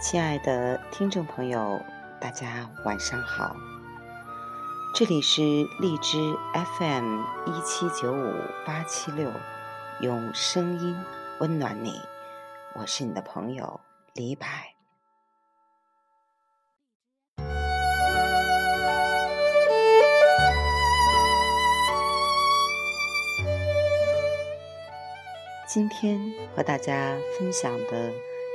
亲爱的听众朋友，大家晚上好！这里是荔枝 FM 一七九五八七六，用声音温暖你，我是你的朋友李柏。今天和大家分享的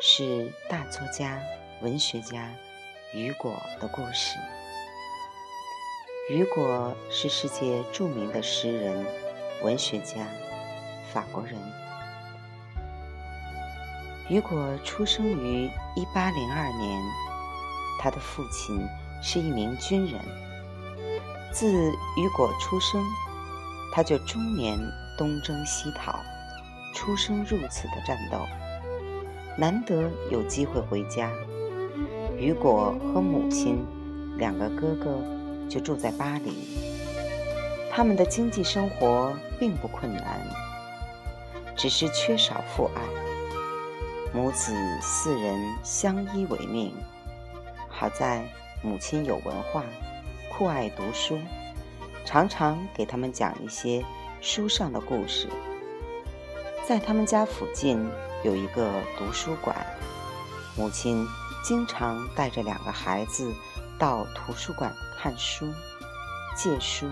是大作家、文学家雨果的故事。雨果是世界著名的诗人、文学家，法国人。雨果出生于一八零二年，他的父亲是一名军人。自雨果出生，他就终年东征西讨。出生入死的战斗，难得有机会回家。雨果和母亲两个哥哥就住在巴黎。他们的经济生活并不困难，只是缺少父爱。母子四人相依为命。好在母亲有文化，酷爱读书，常常给他们讲一些书上的故事。在他们家附近有一个图书馆，母亲经常带着两个孩子到图书馆看书、借书，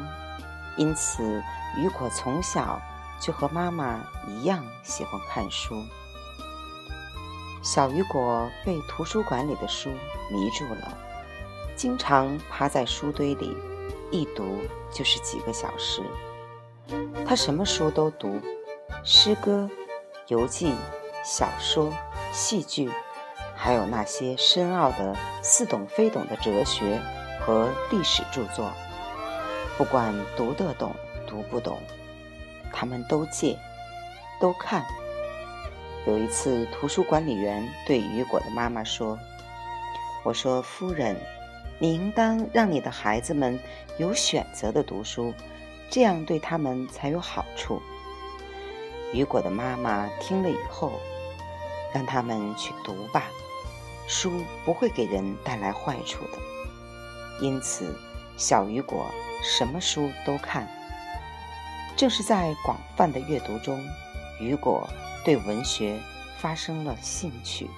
因此雨果从小就和妈妈一样喜欢看书。小雨果被图书馆里的书迷住了，经常趴在书堆里，一读就是几个小时。他什么书都读。诗歌、游记、小说、戏剧，还有那些深奥的似懂非懂的哲学和历史著作，不管读得懂读不懂，他们都借，都看。有一次，图书管理员对雨果的妈妈说：“我说，夫人，你应当让你的孩子们有选择的读书，这样对他们才有好处。”雨果的妈妈听了以后，让他们去读吧，书不会给人带来坏处的。因此，小雨果什么书都看。正是在广泛的阅读中，雨果对文学发生了兴趣。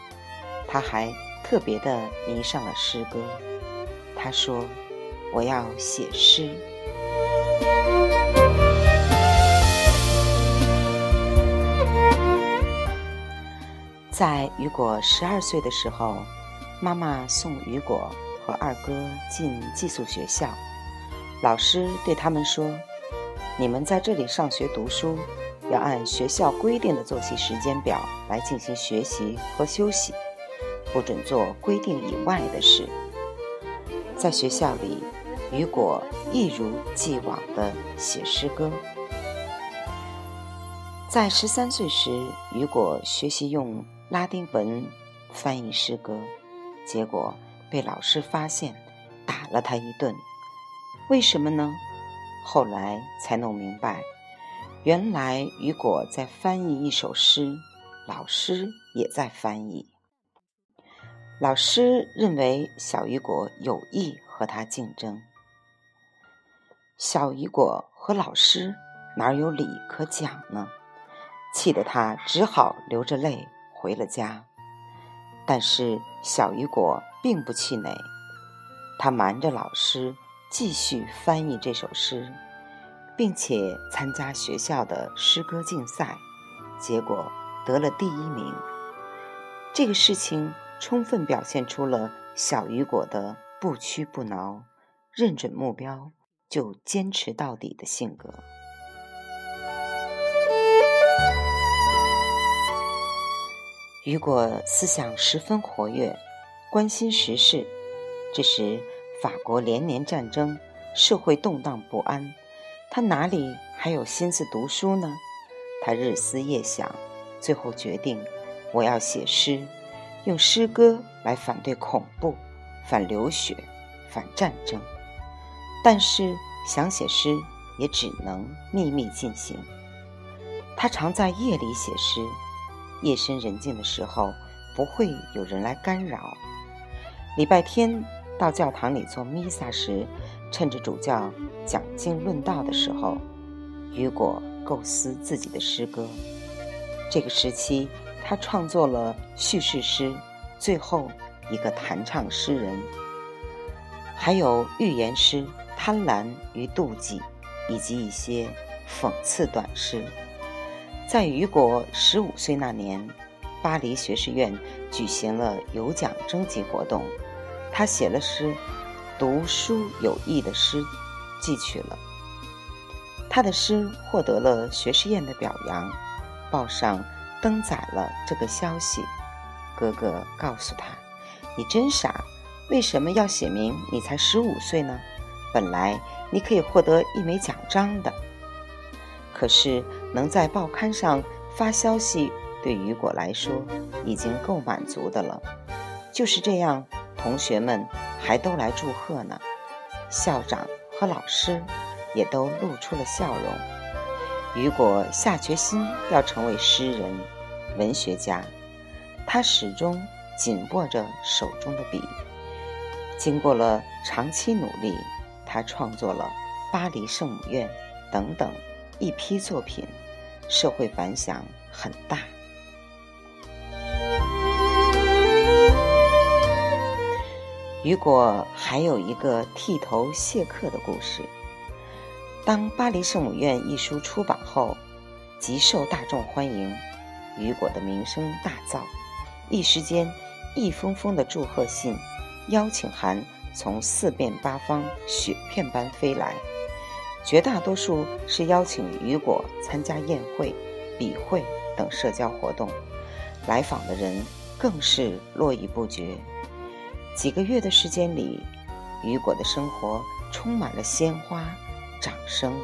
他还特别的迷上了诗歌。他说：“我要写诗。”在雨果十二岁的时候，妈妈送雨果和二哥进寄宿学校。老师对他们说：“你们在这里上学读书，要按学校规定的作息时间表来进行学习和休息，不准做规定以外的事。”在学校里，雨果一如既往地写诗歌。在十三岁时，雨果学习用。拉丁文翻译诗歌，结果被老师发现，打了他一顿。为什么呢？后来才弄明白，原来雨果在翻译一首诗，老师也在翻译。老师认为小雨果有意和他竞争，小雨果和老师哪有理可讲呢？气得他只好流着泪。回了家，但是小雨果并不气馁，他瞒着老师继续翻译这首诗，并且参加学校的诗歌竞赛，结果得了第一名。这个事情充分表现出了小雨果的不屈不挠、认准目标就坚持到底的性格。雨果思想十分活跃，关心时事。这时法国连年战争，社会动荡不安，他哪里还有心思读书呢？他日思夜想，最后决定：我要写诗，用诗歌来反对恐怖、反流血、反战争。但是想写诗，也只能秘密进行。他常在夜里写诗。夜深人静的时候，不会有人来干扰。礼拜天到教堂里做弥撒时，趁着主教讲经论道的时候，雨果构思自己的诗歌。这个时期，他创作了叙事诗，最后一个弹唱诗人，还有寓言诗《贪婪与妒忌》，以及一些讽刺短诗。在雨果十五岁那年，巴黎学士院举行了有奖征集活动，他写了诗《读书有益的诗》，寄去了。他的诗获得了学士院的表扬。报上登载了这个消息，哥哥告诉他：“你真傻，为什么要写明你才十五岁呢？本来你可以获得一枚奖章的。可是能在报刊上发消息，对雨果来说已经够满足的了。就是这样，同学们还都来祝贺呢，校长和老师也都露出了笑容。”雨果下决心要成为诗人、文学家，他始终紧握着手中的笔。经过了长期努力，他创作了《巴黎圣母院》等等一批作品，社会反响很大。雨果还有一个剃头谢客的故事。当《巴黎圣母院》一书出版后，极受大众欢迎，雨果的名声大噪，一时间，一封封的祝贺信、邀请函从四面八方雪片般飞来，绝大多数是邀请雨果参加宴会、笔会等社交活动，来访的人更是络绎不绝。几个月的时间里，雨果的生活充满了鲜花。掌声、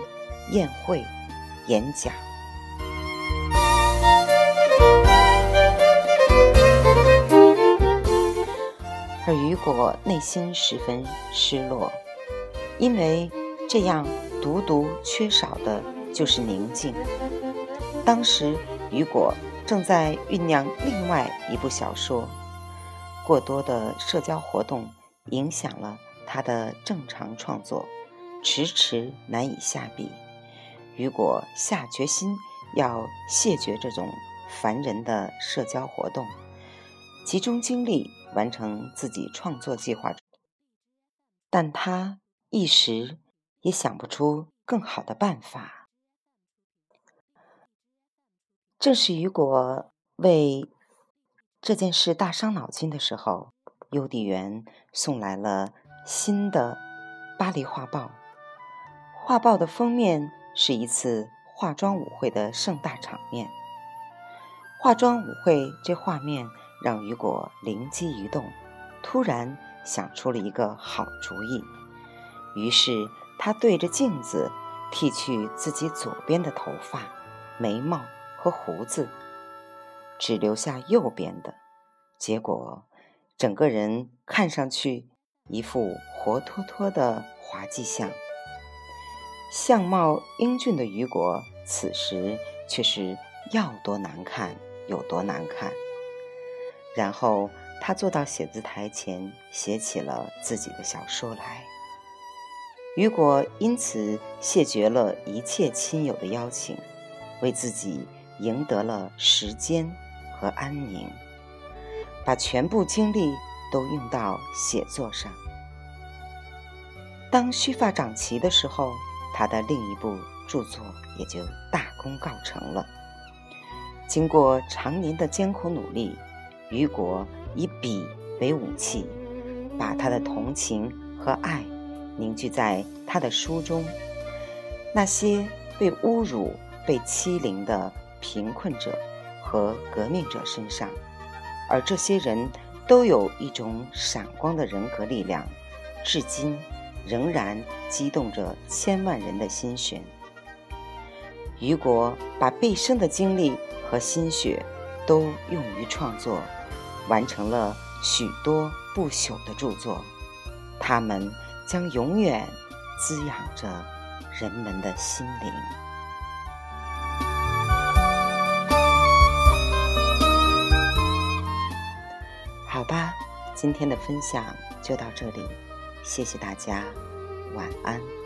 宴会、演讲，而雨果内心十分失落，因为这样独独缺少的就是宁静。当时雨果正在酝酿另外一部小说，过多的社交活动影响了他的正常创作。迟迟难以下笔，雨果下决心要谢绝这种烦人的社交活动，集中精力完成自己创作计划。但他一时也想不出更好的办法。正是雨果为这件事大伤脑筋的时候，邮递员送来了新的《巴黎画报》。画报的封面是一次化妆舞会的盛大场面。化妆舞会这画面让雨果灵机一动，突然想出了一个好主意。于是他对着镜子剃去自己左边的头发、眉毛和胡子，只留下右边的。结果，整个人看上去一副活脱脱的滑稽相。相貌英俊的雨果，此时却是要多难看有多难看。然后他坐到写字台前，写起了自己的小说来。雨果因此谢绝了一切亲友的邀请，为自己赢得了时间和安宁，把全部精力都用到写作上。当须发长齐的时候。他的另一部著作也就大功告成了。经过常年的艰苦努力，雨果以笔为武器，把他的同情和爱凝聚在他的书中。那些被侮辱、被欺凌的贫困者和革命者身上，而这些人都有一种闪光的人格力量，至今。仍然激动着千万人的心弦。雨果把毕生的精力和心血都用于创作，完成了许多不朽的著作，他们将永远滋养着人们的心灵。好吧今天的分享就到这里，谢谢大家，晚安。